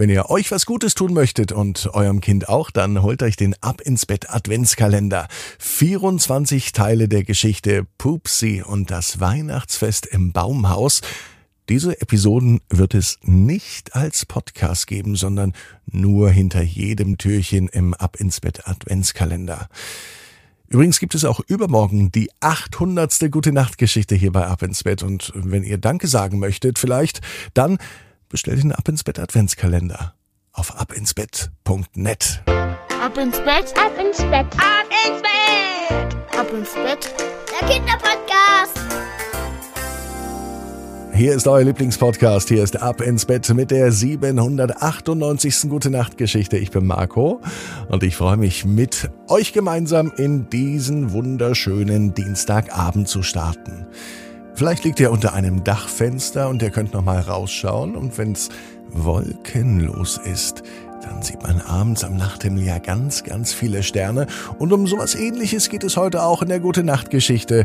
Wenn ihr euch was Gutes tun möchtet und eurem Kind auch, dann holt euch den Ab ins Bett Adventskalender. 24 Teile der Geschichte Pupsi und das Weihnachtsfest im Baumhaus. Diese Episoden wird es nicht als Podcast geben, sondern nur hinter jedem Türchen im Ab ins Bett Adventskalender. Übrigens gibt es auch übermorgen die 800. Gute Nacht Geschichte hier bei Ab ins Bett und wenn ihr Danke sagen möchtet vielleicht, dann bestellt den Ab ins Bett Adventskalender auf abinsbett.net. Ab ins Bett, ab ins Bett, ab ins Bett, ab ins Bett, der Kinderpodcast. Hier ist euer Lieblingspodcast. Hier ist Ab ins Bett mit der 798. Gute Nacht Geschichte. Ich bin Marco und ich freue mich mit euch gemeinsam in diesen wunderschönen Dienstagabend zu starten. Vielleicht liegt ihr unter einem Dachfenster und ihr könnt noch mal rausschauen und wenn's wolkenlos ist, dann sieht man abends am Nachthimmel ja ganz, ganz viele Sterne und um sowas ähnliches geht es heute auch in der Gute Nacht Geschichte.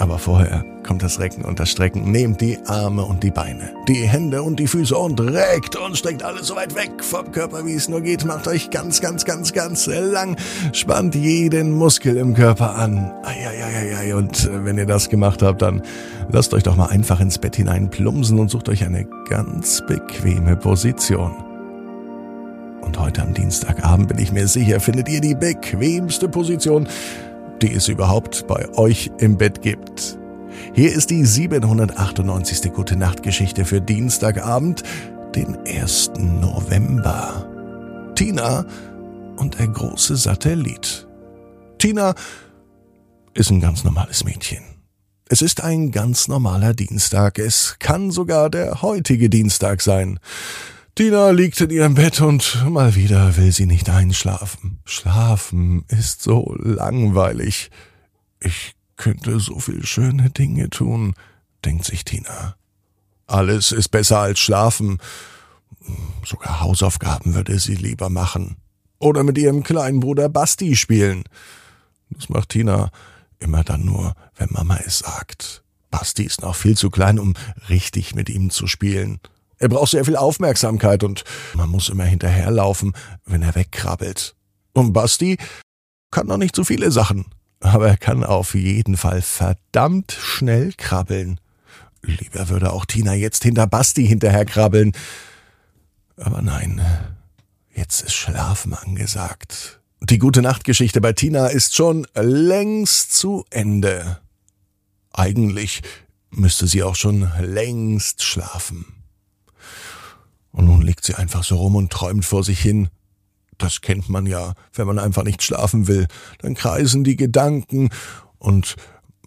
Aber vorher kommt das Recken und das Strecken. Nehmt die Arme und die Beine, die Hände und die Füße und reckt und streckt alles so weit weg vom Körper, wie es nur geht. Macht euch ganz, ganz, ganz, ganz lang. Spannt jeden Muskel im Körper an. Eieieiei. Und äh, wenn ihr das gemacht habt, dann lasst euch doch mal einfach ins Bett hinein plumpsen und sucht euch eine ganz bequeme Position. Und heute am Dienstagabend bin ich mir sicher, findet ihr die bequemste Position, die es überhaupt bei euch im Bett gibt. Hier ist die 798. Gute Nacht Geschichte für Dienstagabend, den 1. November. Tina und der große Satellit. Tina ist ein ganz normales Mädchen. Es ist ein ganz normaler Dienstag. Es kann sogar der heutige Dienstag sein. Tina liegt in ihrem Bett und mal wieder will sie nicht einschlafen. Schlafen ist so langweilig. Ich könnte so viel schöne Dinge tun, denkt sich Tina. Alles ist besser als schlafen. Sogar Hausaufgaben würde sie lieber machen. Oder mit ihrem kleinen Bruder Basti spielen. Das macht Tina immer dann nur, wenn Mama es sagt. Basti ist noch viel zu klein, um richtig mit ihm zu spielen. Er braucht sehr viel Aufmerksamkeit und man muss immer hinterherlaufen, wenn er wegkrabbelt. Und Basti kann noch nicht so viele Sachen, aber er kann auf jeden Fall verdammt schnell krabbeln. Lieber würde auch Tina jetzt hinter Basti hinterherkrabbeln. Aber nein, jetzt ist Schlafen angesagt. Die gute Nachtgeschichte bei Tina ist schon längst zu Ende. Eigentlich müsste sie auch schon längst schlafen. Und nun liegt sie einfach so rum und träumt vor sich hin. Das kennt man ja, wenn man einfach nicht schlafen will. Dann kreisen die Gedanken und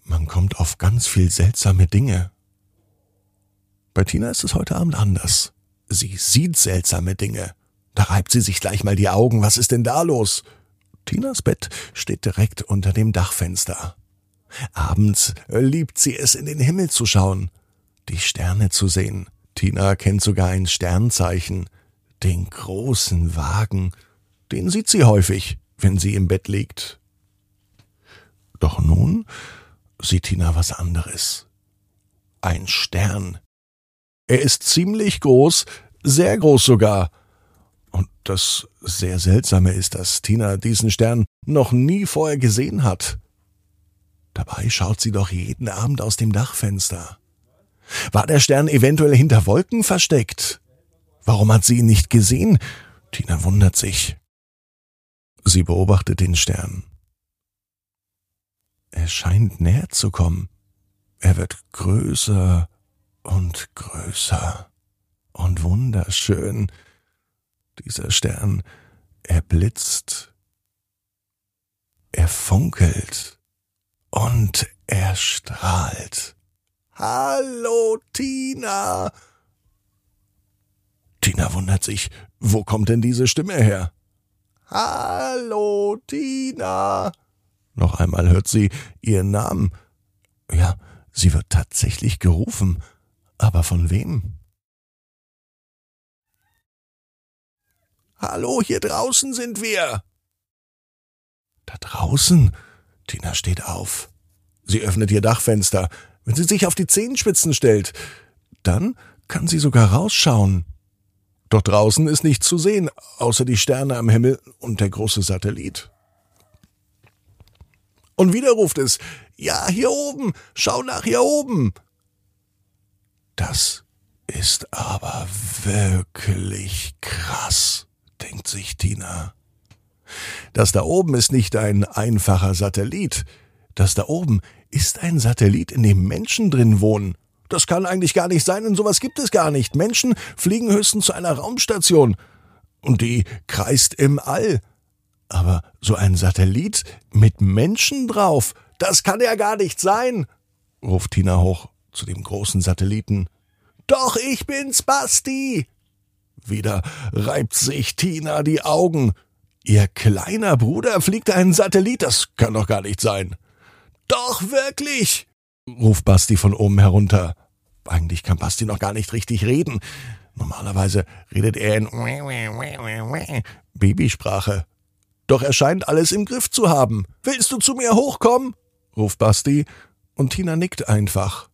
man kommt auf ganz viel seltsame Dinge. Bei Tina ist es heute Abend anders. Sie sieht seltsame Dinge. Da reibt sie sich gleich mal die Augen. Was ist denn da los? Tinas Bett steht direkt unter dem Dachfenster. Abends liebt sie es, in den Himmel zu schauen, die Sterne zu sehen. Tina kennt sogar ein Sternzeichen, den großen Wagen. Den sieht sie häufig, wenn sie im Bett liegt. Doch nun sieht Tina was anderes. Ein Stern. Er ist ziemlich groß, sehr groß sogar. Und das sehr Seltsame ist, dass Tina diesen Stern noch nie vorher gesehen hat. Dabei schaut sie doch jeden Abend aus dem Dachfenster. War der Stern eventuell hinter Wolken versteckt? Warum hat sie ihn nicht gesehen? Tina wundert sich. Sie beobachtet den Stern. Er scheint näher zu kommen. Er wird größer und größer und wunderschön. Dieser Stern, er blitzt, er funkelt und er strahlt. Hallo, Tina. Tina wundert sich, wo kommt denn diese Stimme her? Hallo, Tina. Noch einmal hört sie ihren Namen. Ja, sie wird tatsächlich gerufen. Aber von wem? Hallo, hier draußen sind wir. Da draußen? Tina steht auf. Sie öffnet ihr Dachfenster. Wenn sie sich auf die Zehenspitzen stellt, dann kann sie sogar rausschauen. Doch draußen ist nichts zu sehen, außer die Sterne am Himmel und der große Satellit. Und wieder ruft es, ja, hier oben, schau nach hier oben. Das ist aber wirklich krass, denkt sich Tina. Das da oben ist nicht ein einfacher Satellit. Das da oben ist ein Satellit, in dem Menschen drin wohnen. Das kann eigentlich gar nicht sein, denn sowas gibt es gar nicht. Menschen fliegen höchstens zu einer Raumstation. Und die kreist im All. Aber so ein Satellit mit Menschen drauf, das kann ja gar nicht sein, ruft Tina hoch zu dem großen Satelliten. Doch ich bin's, Basti! Wieder reibt sich Tina die Augen. Ihr kleiner Bruder fliegt einen Satellit, das kann doch gar nicht sein. Doch wirklich! ruft Basti von oben herunter. Eigentlich kann Basti noch gar nicht richtig reden. Normalerweise redet er in Babysprache. Doch er scheint alles im Griff zu haben. Willst du zu mir hochkommen? ruft Basti, und Tina nickt einfach.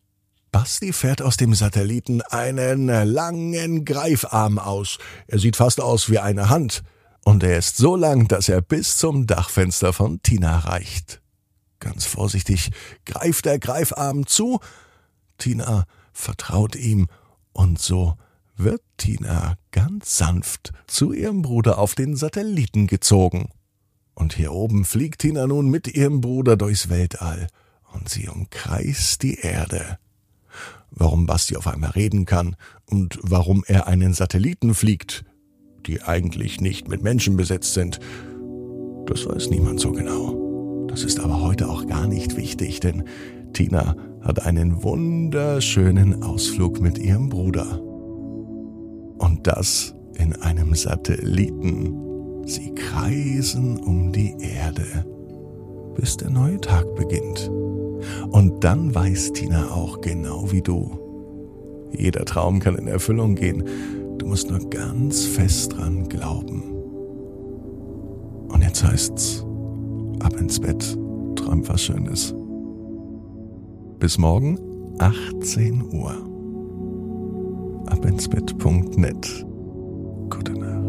Basti fährt aus dem Satelliten einen langen Greifarm aus. Er sieht fast aus wie eine Hand. Und er ist so lang, dass er bis zum Dachfenster von Tina reicht. Ganz vorsichtig greift der Greifarm zu. Tina vertraut ihm und so wird Tina ganz sanft zu ihrem Bruder auf den Satelliten gezogen. Und hier oben fliegt Tina nun mit ihrem Bruder durchs Weltall und sie umkreist die Erde. Warum Basti auf einmal reden kann und warum er einen Satelliten fliegt, die eigentlich nicht mit Menschen besetzt sind, das weiß niemand so genau. Das ist aber heute auch gar nicht wichtig, denn Tina hat einen wunderschönen Ausflug mit ihrem Bruder. Und das in einem Satelliten. Sie kreisen um die Erde, bis der neue Tag beginnt. Und dann weiß Tina auch genau wie du. Jeder Traum kann in Erfüllung gehen. Du musst nur ganz fest dran glauben. Und jetzt heißt's, ab ins Bett, träum was Schönes. Bis morgen, 18 Uhr. abinsbett.net. Gute Nacht.